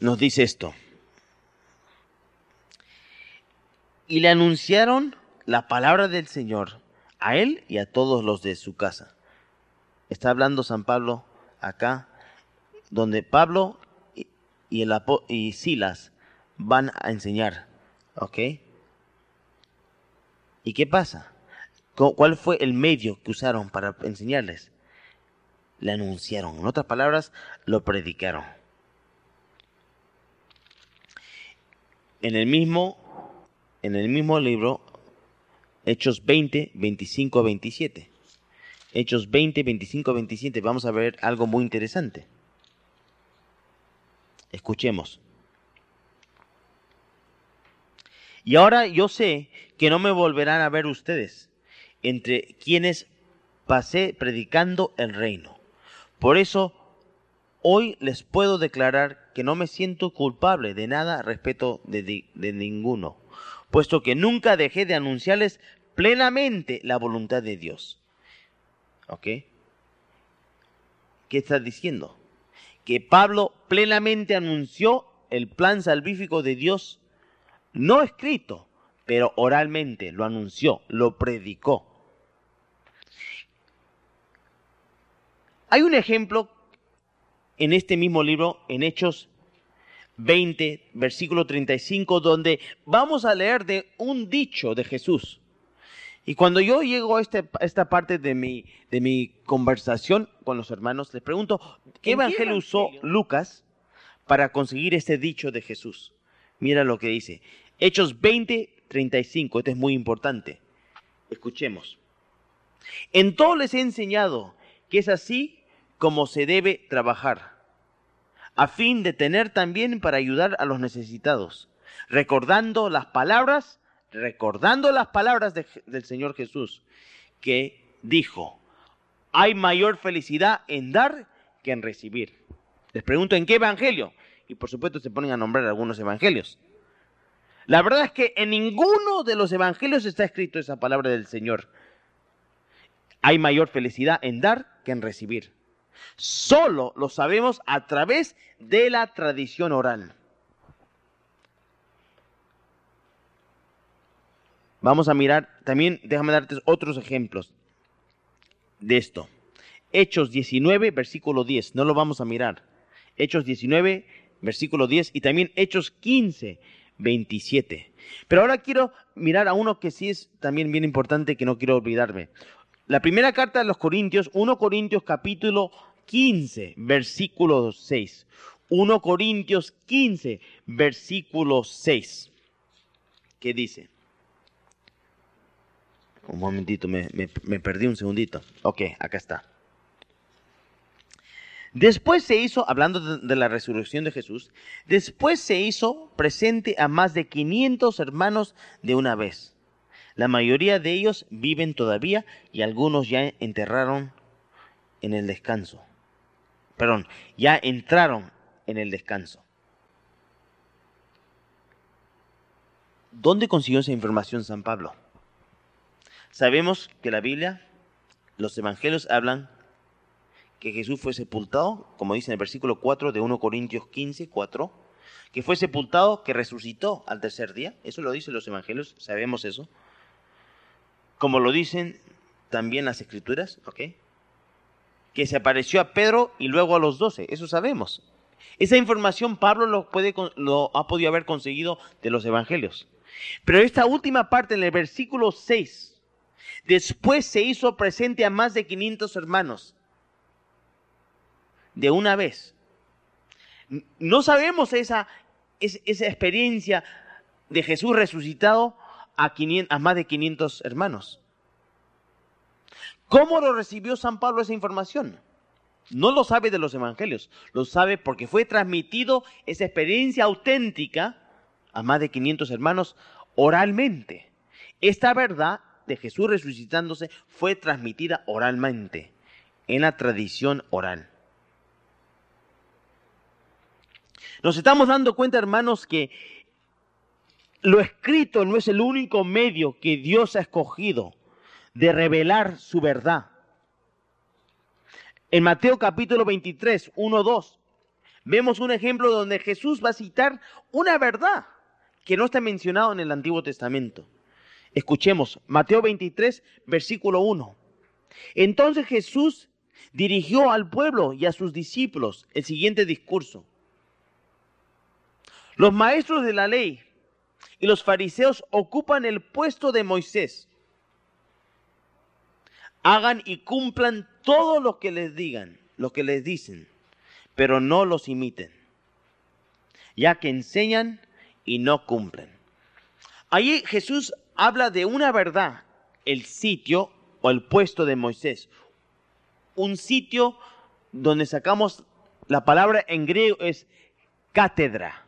nos dice esto. Y le anunciaron la palabra del Señor a él y a todos los de su casa. Está hablando San Pablo acá, donde Pablo y, el, y Silas van a enseñar. ¿Ok? ¿Y qué pasa? ¿Cuál fue el medio que usaron para enseñarles? Le anunciaron. En otras palabras, lo predicaron. En el mismo, en el mismo libro, Hechos 20, 25 a 27. Hechos 20, 25 a 27. Vamos a ver algo muy interesante. Escuchemos. Y ahora yo sé que no me volverán a ver ustedes, entre quienes pasé predicando el reino. Por eso Hoy les puedo declarar que no me siento culpable de nada respecto de, ninguno, puesto que nunca dejé de anunciarles plenamente la voluntad de Dios. ¿Ok? ¿Qué está diciendo? Que Pablo plenamente anunció el plan salvífico de Dios, no escrito, pero oralmente lo anunció, lo predicó. Hay un ejemplo en este mismo libro, en Hechos 20, versículo 35, donde vamos a leer de un dicho de Jesús. Y cuando yo llego a, este, esta parte de mi, de mi conversación con los hermanos, les pregunto, ¿qué evangelio usó Lucas para conseguir este dicho de Jesús? Mira lo que dice. Hechos 20, 35, esto es muy importante. Escuchemos. En todo les he enseñado que es así como se debe trabajar, a fin de tener también para ayudar a los necesitados, recordando las palabras, recordando las palabras de- del Señor Jesús, que dijo, hay mayor felicidad en dar que en recibir. Les pregunto, ¿en qué evangelio? Y por supuesto se ponen a nombrar algunos evangelios. La verdad es que en ninguno de los evangelios está escrito esa palabra del Señor. Hay mayor felicidad en dar que en recibir. Solo lo sabemos a través de la tradición oral. Vamos a mirar, también déjame darte otros ejemplos de esto. Hechos 19, versículo 10, no lo vamos a mirar. Hechos 19, versículo 10 y también Hechos 15, 27. Pero ahora quiero mirar a uno que sí es también bien importante que no quiero olvidarme. La primera carta de los Corintios, 1 Corintios capítulo 15, versículo 6. 1 Corintios 15, versículo 6. ¿Qué dice? Un momentito, me, perdí un segundito. Ok, acá está. Después se hizo, hablando de, de la resurrección de Jesús, después se hizo presente a más de 500 hermanos de una vez. La mayoría de ellos viven todavía y algunos ya enterraron en el descanso. Perdón, ya entraron en el descanso. ¿Dónde consiguió esa información San Pablo? Sabemos que la Biblia, los evangelios hablan que Jesús fue sepultado, como dice en el versículo 4 de 1 Corintios 15, 4, que fue sepultado, que resucitó al tercer día. Eso lo dicen los evangelios, sabemos eso. Como lo dicen también las escrituras, ¿ok? Que se apareció a Pedro y luego a los doce, eso sabemos. Esa información Pablo lo, puede, lo ha podido haber conseguido de los evangelios. Pero esta última parte en el versículo 6, después se hizo presente a más de 500 hermanos de una vez. No sabemos esa, es- esa experiencia de Jesús resucitado a, 500 a más de 500 hermanos. ¿Cómo lo recibió San Pablo esa información? No lo sabe de los evangelios, lo sabe porque fue transmitido esa experiencia auténtica a más de 500 hermanos oralmente. Esta verdad de Jesús resucitándose fue transmitida oralmente, en la tradición oral. Nos estamos dando cuenta, hermanos, que lo escrito no es el único medio que Dios ha escogido de revelar su verdad. En Mateo capítulo 23, 1, 2, vemos un ejemplo donde Jesús va a citar una verdad que no está mencionado en el Antiguo Testamento. Escuchemos, Mateo 23, versículo 1. Entonces Jesús dirigió al pueblo y a sus discípulos el siguiente discurso. Los maestros de la ley y los fariseos ocupan el puesto de Moisés. Hagan y cumplan todo lo que les digan, lo que les dicen, pero no los imiten, ya que enseñan y no cumplen. Allí Jesús habla de una verdad, el sitio o el puesto de Moisés. Un sitio donde sacamos la palabra en griego es cátedra,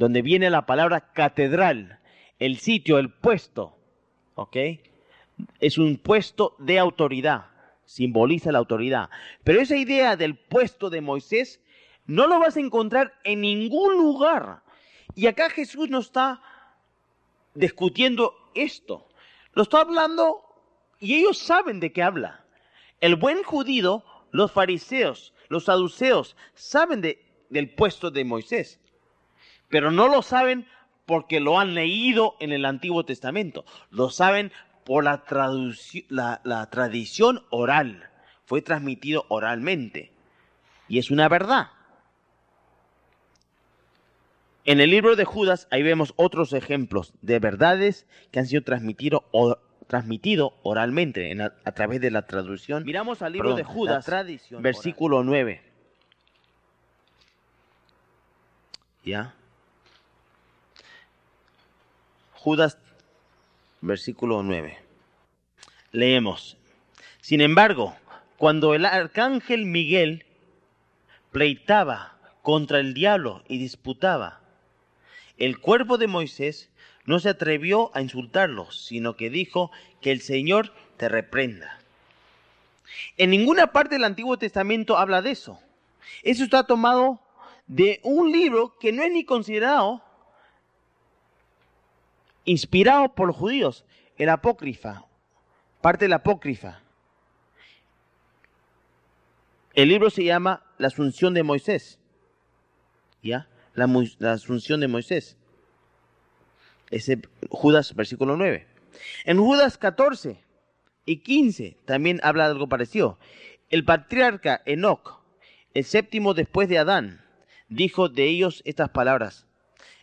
donde viene la palabra catedral, el sitio, el puesto, ¿ok? Es un puesto de autoridad, simboliza la autoridad. Pero esa idea del puesto de Moisés no lo vas a encontrar en ningún lugar. Y acá Jesús no está discutiendo esto. Lo está hablando y ellos saben de qué habla. El buen judío, los fariseos, los saduceos, saben de, del puesto de Moisés, pero no lo saben porque lo han leído en el Antiguo Testamento. Lo saben por la, la, la tradición oral. Fue transmitido oralmente. Y es una verdad. En el libro de Judas, ahí vemos otros ejemplos de verdades que han sido transmitido, o- transmitido oralmente en a través de la traducción. Miramos al libro Perdón, de Judas, tradición versículo 9. ¿Ya? Judas, versículo 9. Leemos. Sin embargo, cuando el arcángel Miguel pleitaba contra el diablo y disputaba, el cuerpo de Moisés no se atrevió a insultarlo, sino que dijo que el Señor te reprenda. En ninguna parte del Antiguo Testamento habla de eso. Eso está tomado de un libro que no es ni considerado inspirado por los judíos, el apócrifa, parte de la apócrifa. El libro se llama La Asunción de Moisés. ¿Ya? La, la Asunción de Moisés. Ese Judas, versículo 9. En Judas 14 y 15 también habla de algo parecido. El patriarca Enoch, el séptimo después de Adán, dijo de ellos estas palabras.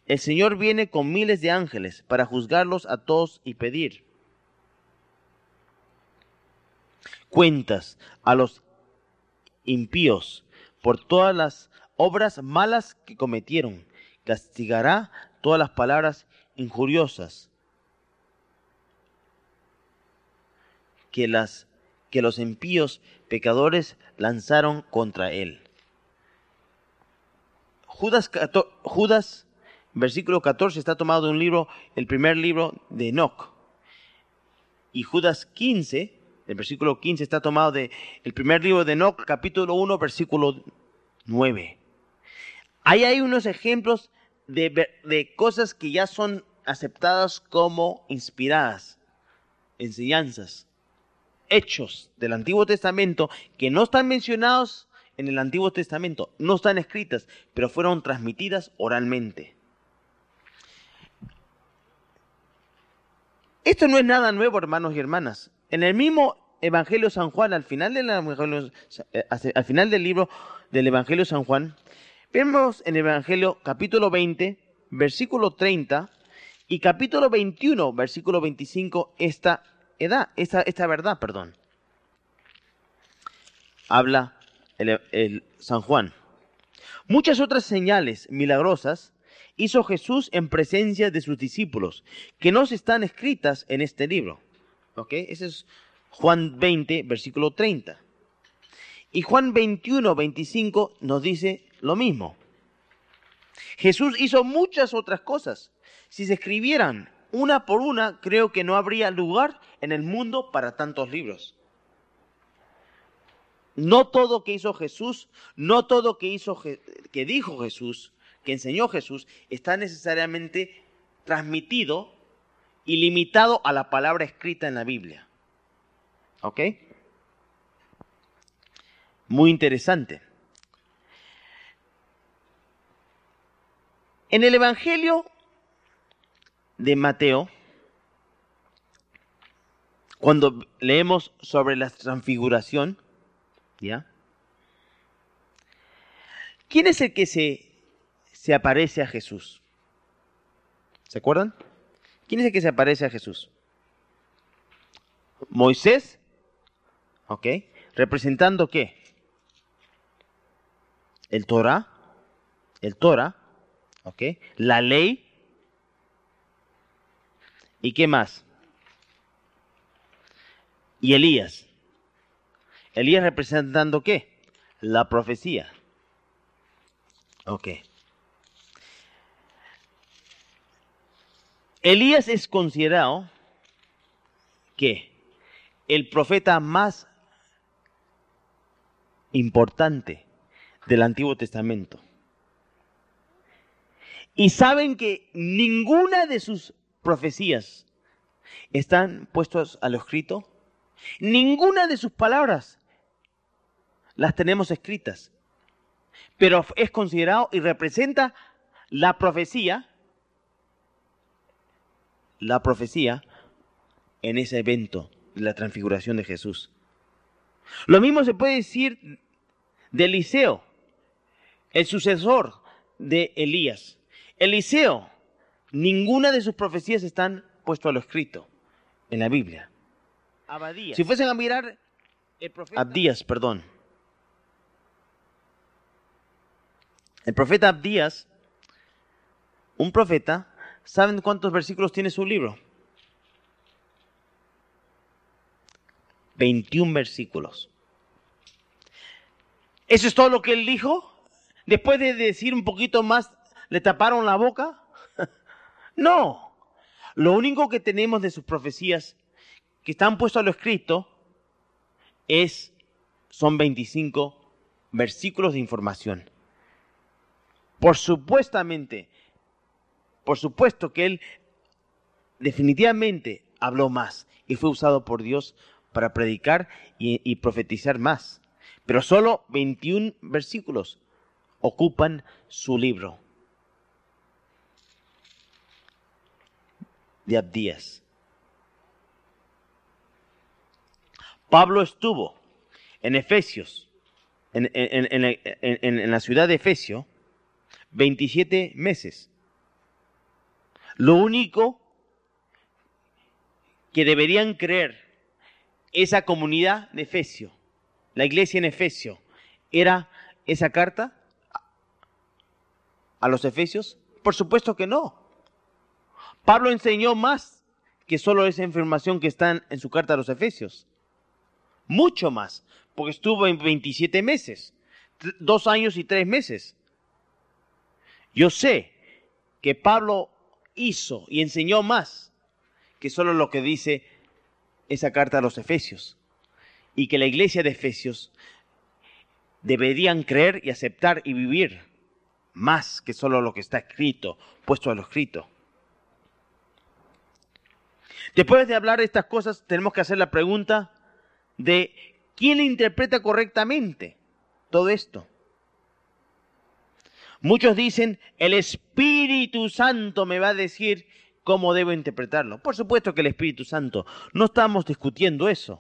El Señor viene con miles de ángeles para juzgarlos a todos y pedir cuentas a los impíos por todas las obras malas que cometieron. Castigará todas las palabras injuriosas que, las, que los impíos pecadores lanzaron contra él. Judas, Judas versículo 14 está tomado de un libro, el primer libro de Enoch. Y Judas 15, el versículo 15 está tomado de el primer libro de Enoch, capítulo 1, versículo 9. Ahí hay unos ejemplos de, de cosas que ya son aceptadas como inspiradas, enseñanzas, hechos del Antiguo Testamento que no están mencionados en el Antiguo Testamento, no están escritas, pero fueron transmitidas oralmente. Esto no es nada nuevo, hermanos y hermanas. En el mismo Evangelio San Juan, al final, del eh, libro del Evangelio San Juan, vemos en el Evangelio capítulo 20, versículo 30 y capítulo 21, versículo 25, esta edad, esta, verdad, perdón. Habla el San Juan. Muchas otras señales milagrosas hizo Jesús en presencia de sus discípulos, que no están escritas en este libro. ¿Ok? Ese es Juan 20, versículo 30. Y Juan 21, 25 nos dice lo mismo. Jesús hizo muchas otras cosas. Si se escribieran una por una, creo que no habría lugar en el mundo para tantos libros. No todo que hizo Jesús, no todo que hizo que dijo Jesús que enseñó Jesús está necesariamente transmitido y limitado a la palabra escrita en la Biblia. ¿Ok? Muy interesante. En el Evangelio de Mateo, cuando leemos sobre la transfiguración, ¿ya? ¿Quién es el que se se aparece a Jesús? ¿Se acuerdan? ¿Quién es el que se aparece a Jesús? Moisés, ¿ok? ¿Representando qué? El Torah, el Torah, ¿ok? La ley. ¿Y qué más? Y Elías. Elías representando qué? La profecía. Ok. Elías es considerado que el profeta más importante del Antiguo Testamento. Y saben que ninguna de sus profecías están puestas a lo escrito. Ninguna de sus palabras las tenemos escritas. Pero es considerado y representa la profecía la profecía en ese evento de la transfiguración de Jesús. Lo mismo se puede decir de Eliseo, el sucesor de Elías. Eliseo, ninguna de sus profecías están puesto a lo escrito en la Biblia. Abadías. Si fuesen a mirar el profeta Abdías, perdón. El profeta Abdías, un profeta ¿Saben cuántos versículos tiene su libro? 21 versículos. ¿Eso es todo lo que él dijo? Después de decir un poquito más, ¿le taparon la boca? no. Lo único que tenemos de sus profecías que están puestos a lo escrito es, son 25 versículos de información. Por supuestamente, por supuesto que él definitivamente habló más y fue usado por Dios para predicar y, profetizar más. Pero solo 21 versículos ocupan su libro de Abdías. Pablo estuvo en Efesios, en, la ciudad de Efesio, 27 meses. Lo único que deberían creer esa comunidad de Efesio, la iglesia en Efesio, era esa carta a los Efesios? Por supuesto que no. Pablo enseñó más que solo esa información que está en su carta a los Efesios. Mucho más, porque estuvo en 27 meses, dos años y tres meses. Yo sé que Pablo hizo y enseñó más que solo lo que dice esa carta a los Efesios. Y que la iglesia de Efesios deberían creer y aceptar y vivir más que solo lo que está escrito, puesto a lo escrito. Después de hablar de estas cosas, tenemos que hacer la pregunta de quién interpreta correctamente todo esto. Muchos dicen, el Espíritu Santo me va a decir cómo debo interpretarlo. Por supuesto que el Espíritu Santo, no estamos discutiendo eso.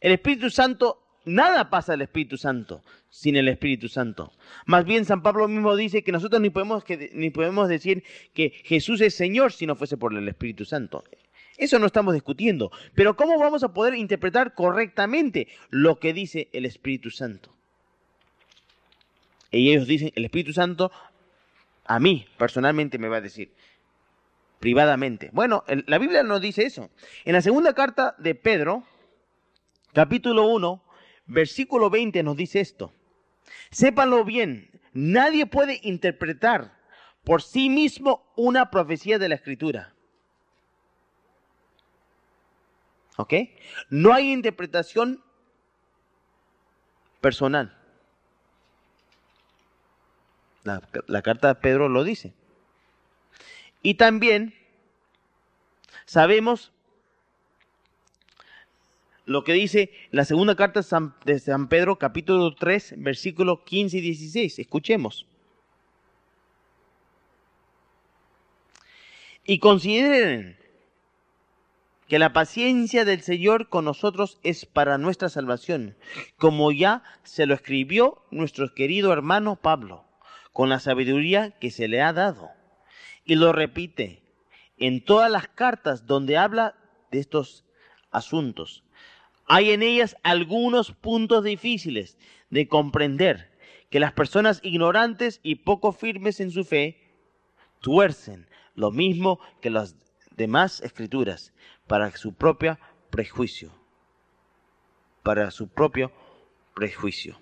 El Espíritu Santo, nada pasa al Espíritu Santo sin el Espíritu Santo. Más bien San Pablo mismo dice que nosotros ni podemos, ni podemos decir que Jesús es Señor si no fuese por el Espíritu Santo. Eso no estamos discutiendo. Pero ¿cómo vamos a poder interpretar correctamente lo que dice el Espíritu Santo? Y ellos dicen, el Espíritu Santo a mí personalmente me va a decir, privadamente. Bueno, la Biblia no dice eso. En la segunda carta de Pedro, capítulo 1, versículo 20 nos dice esto. Sépanlo bien, nadie puede interpretar por sí mismo una profecía de la Escritura. ¿Ok? No hay interpretación personal. La, carta de Pedro lo dice. Y también sabemos lo que dice la segunda carta de San Pedro, capítulo 3, versículos 15 y 16. Escuchemos. Y consideren que la paciencia del Señor con nosotros es para nuestra salvación, como ya se lo escribió nuestro querido hermano Pablo, con la sabiduría que se le ha dado. Y lo repite en todas las cartas donde habla de estos asuntos. Hay en ellas algunos puntos difíciles de comprender que las personas ignorantes y poco firmes en su fe tuercen lo mismo que las demás escrituras para su propio prejuicio. Para su propio prejuicio.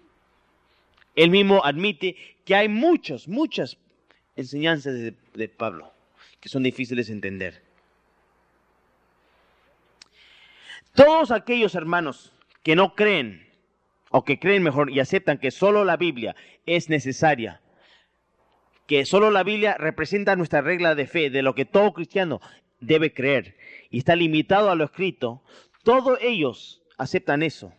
Él mismo admite que hay muchas, muchas enseñanzas de, de Pablo que son difíciles de entender. Todos aquellos hermanos que no creen, o que creen mejor y aceptan que solo la Biblia es necesaria, que solo la Biblia representa nuestra regla de fe, de lo que todo cristiano debe creer y está limitado a lo escrito, todos ellos aceptan eso.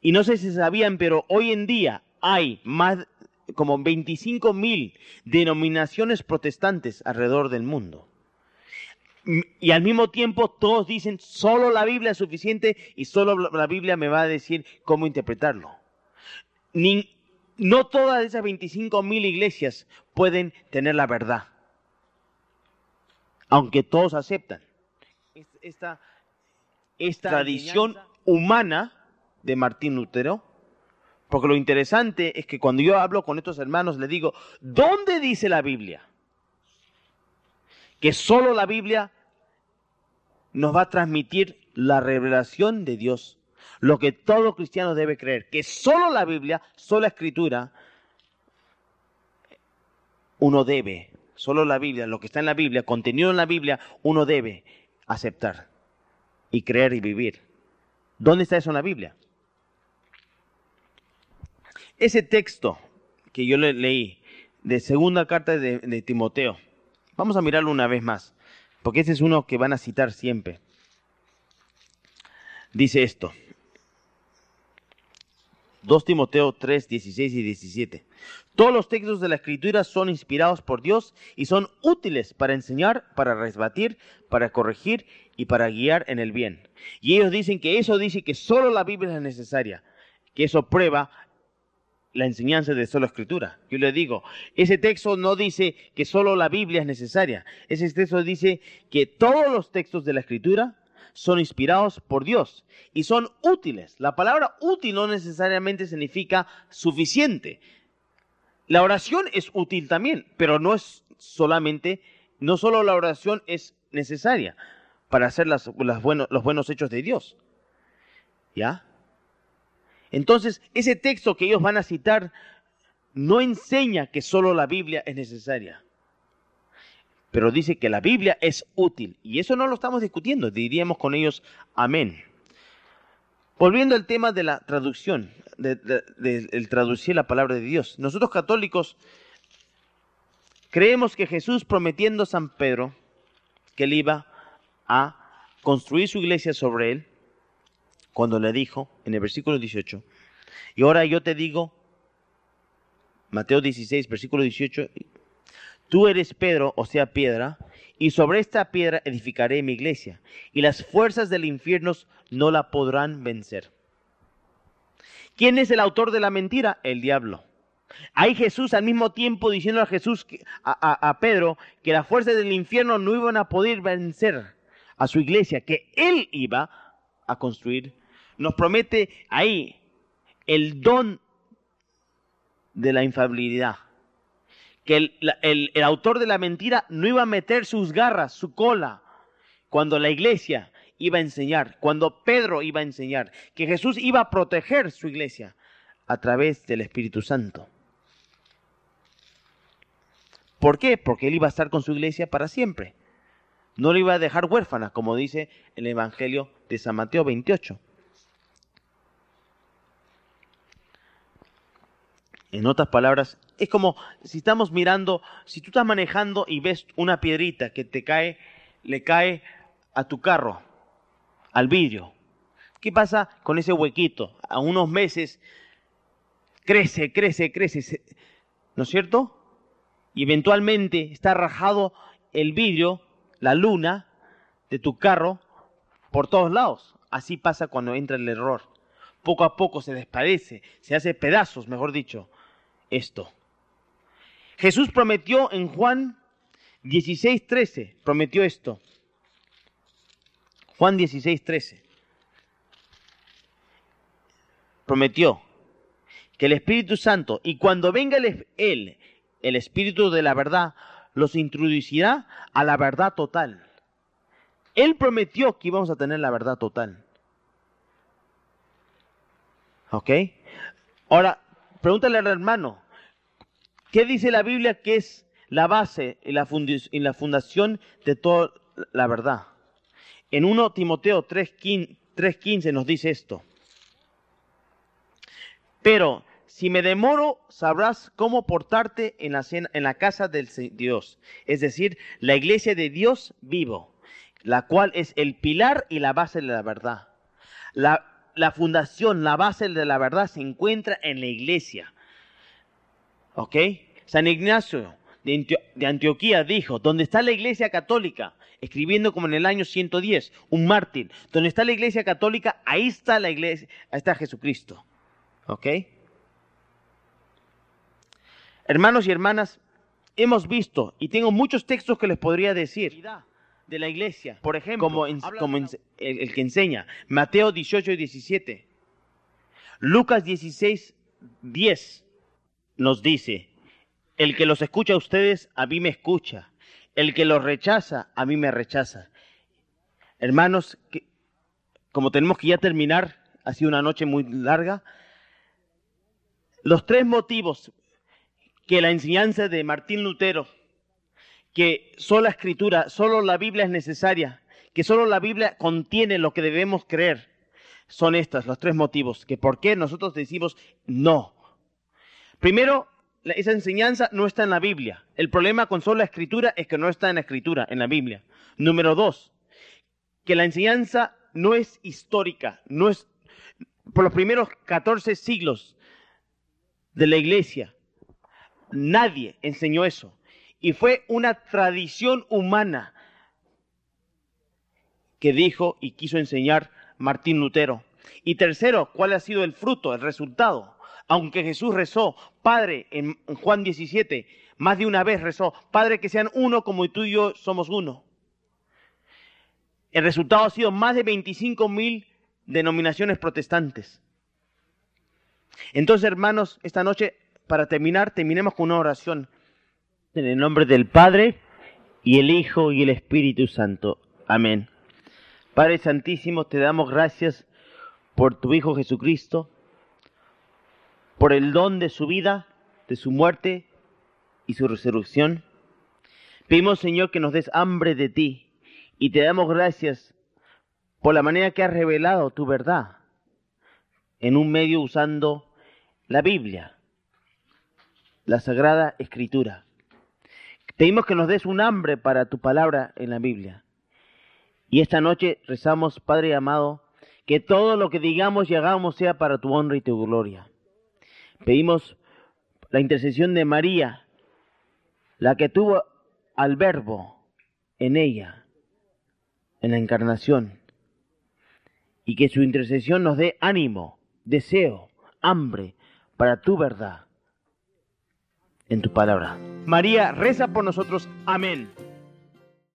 Y no sé si sabían, pero hoy en día hay más como 25 mil denominaciones protestantes alrededor del mundo. Y al mismo tiempo todos dicen, solo la Biblia es suficiente y solo la Biblia me va a decir cómo interpretarlo. no todas esas 25 mil iglesias pueden tener la verdad aunque todos aceptan. Esta, esta tradición humana de Martín Lutero, porque lo interesante es que cuando yo hablo con estos hermanos les digo, ¿dónde dice la Biblia? Que solo la Biblia nos va a transmitir la revelación de Dios. lo que todo cristiano debe creer, que solo la Biblia, solo la escritura, uno debe, solo la Biblia, lo que está en la Biblia, contenido en la Biblia, uno debe aceptar y creer y vivir. ¿Dónde está eso en la Biblia? Ese texto que yo le leí de segunda carta de, de Timoteo, vamos a mirarlo una vez más, porque ese es uno que van a citar siempre. Dice esto, 2 Timoteo 3, 16 y 17. Todos los textos de la Escritura son inspirados por Dios y son útiles para enseñar, para resbatir, para corregir y para guiar en el bien. Y ellos dicen que eso dice que solo la Biblia es necesaria, que eso prueba la enseñanza de solo escritura. Yo le digo, ese texto no dice que solo la Biblia es necesaria. Ese texto dice que todos los textos de la escritura son inspirados por Dios y son útiles. La palabra útil no necesariamente significa suficiente. La oración es útil también, pero no es solamente, no solo la oración es necesaria para hacer las, los buenos hechos de Dios. ¿Ya? Entonces, ese texto que ellos van a citar no enseña que solo la Biblia es necesaria pero dice que la Biblia es útil. Y eso no lo estamos discutiendo, diríamos con ellos amén. Volviendo al tema de la traducción, del traducir la palabra de Dios. Nosotros católicos creemos que Jesús prometiendo a San Pedro que él iba a construir su iglesia sobre él, cuando le dijo en el versículo 18, y ahora yo te digo, Mateo 16, versículo 18, Tú eres Pedro, o sea, piedra, y sobre esta piedra edificaré mi iglesia, y las fuerzas del infierno no la podrán vencer. ¿Quién es el autor de la mentira? El diablo. Hay Jesús al mismo tiempo diciendo a Jesús, a Pedro, que las fuerzas del infierno no iban a poder vencer a su iglesia, que él iba a construir. Nos promete ahí el don de la infalibilidad que el, autor de la mentira no iba a meter sus garras, su cola, cuando la iglesia iba a enseñar, cuando Pedro iba a enseñar, que Jesús iba a proteger su iglesia a través del Espíritu Santo. ¿Por qué? Porque él iba a estar con su iglesia para siempre. No le iba a dejar huérfana, como dice el Evangelio de San Mateo 28. En otras palabras, es como si estamos mirando, si tú estás manejando y ves una piedrita que te cae, le cae a tu carro, al vidrio. ¿Qué pasa con ese huequito? A unos meses crece, crece, crece, ¿no es cierto? Y eventualmente está rajado el vidrio, la luna de tu carro por todos lados. Así pasa cuando entra el error. Poco a poco se desparece, se hace pedazos, mejor dicho, esto. Jesús prometió en Juan 16, 13, prometió esto. Juan 16, 13. Prometió que el Espíritu Santo, y cuando venga Él, el Espíritu de la verdad, los introducirá a la verdad total. Él prometió que íbamos a tener la verdad total. ¿Ok? Ahora, pregúntale al hermano, ¿Qué dice la Biblia que es la base y la, fundación de toda la verdad? En 1 Timoteo 3.15 nos dice esto. Pero si me demoro, sabrás cómo portarte en la, casa del Dios, es decir, la iglesia de Dios vivo, la cual es el pilar y la base de la verdad. La, la fundación, la base de la verdad se encuentra en la iglesia. ¿Ok? San Ignacio de, Antioquía dijo, donde está la iglesia católica, escribiendo como en el año 110, un mártir, donde está la iglesia católica, ahí está la iglesia, ahí está Jesucristo. ¿Ok? Hermanos y hermanas, hemos visto, y tengo muchos textos que les podría decir, de la iglesia, por ejemplo, como, el, el, que enseña, Mateo 18 y 17, Lucas 16, 10, nos dice, el que los escucha a ustedes, a mí me escucha. El que los rechaza, a mí me rechaza. Hermanos, como tenemos que ya terminar ha sido una noche muy larga. Los tres motivos que la enseñanza de Martín Lutero, que solo la escritura, solo la Biblia es necesaria, que solo la Biblia contiene lo que debemos creer, son estos, los tres motivos, que por qué nosotros decimos no. Primero, esa enseñanza no está en la Biblia. El problema con solo la escritura es que no está en la escritura, en la Biblia. Número dos, que la enseñanza no es histórica, no es por los primeros 14 siglos de la iglesia. Nadie enseñó eso. Y fue una tradición humana que dijo y quiso enseñar Martín Lutero. Y tercero, ¿cuál ha sido el fruto, el resultado? Aunque Jesús rezó, Padre, en Juan 17, más de una vez rezó, Padre, que sean uno como tú y yo somos uno. El resultado ha sido más de 25 mil denominaciones protestantes. Entonces, hermanos, esta noche, para terminar, terminemos con una oración. En el nombre del Padre, y el Hijo, y el Espíritu Santo. Amén. Padre Santísimo, te damos gracias por tu Hijo Jesucristo, por el don de su vida, de su muerte y su resurrección. Pedimos, Señor, que nos des hambre de ti y te damos gracias por la manera que has revelado tu verdad en un medio usando la Biblia, la Sagrada Escritura. Pedimos que nos des un hambre para tu palabra en la Biblia. Y esta noche rezamos, Padre amado, que todo lo que digamos y hagamos sea para tu honra y tu gloria. Pedimos la intercesión de María, la que tuvo al Verbo en ella, en la encarnación, y que su intercesión nos dé ánimo, deseo, hambre para tu verdad en tu palabra. María, reza por nosotros. Amén.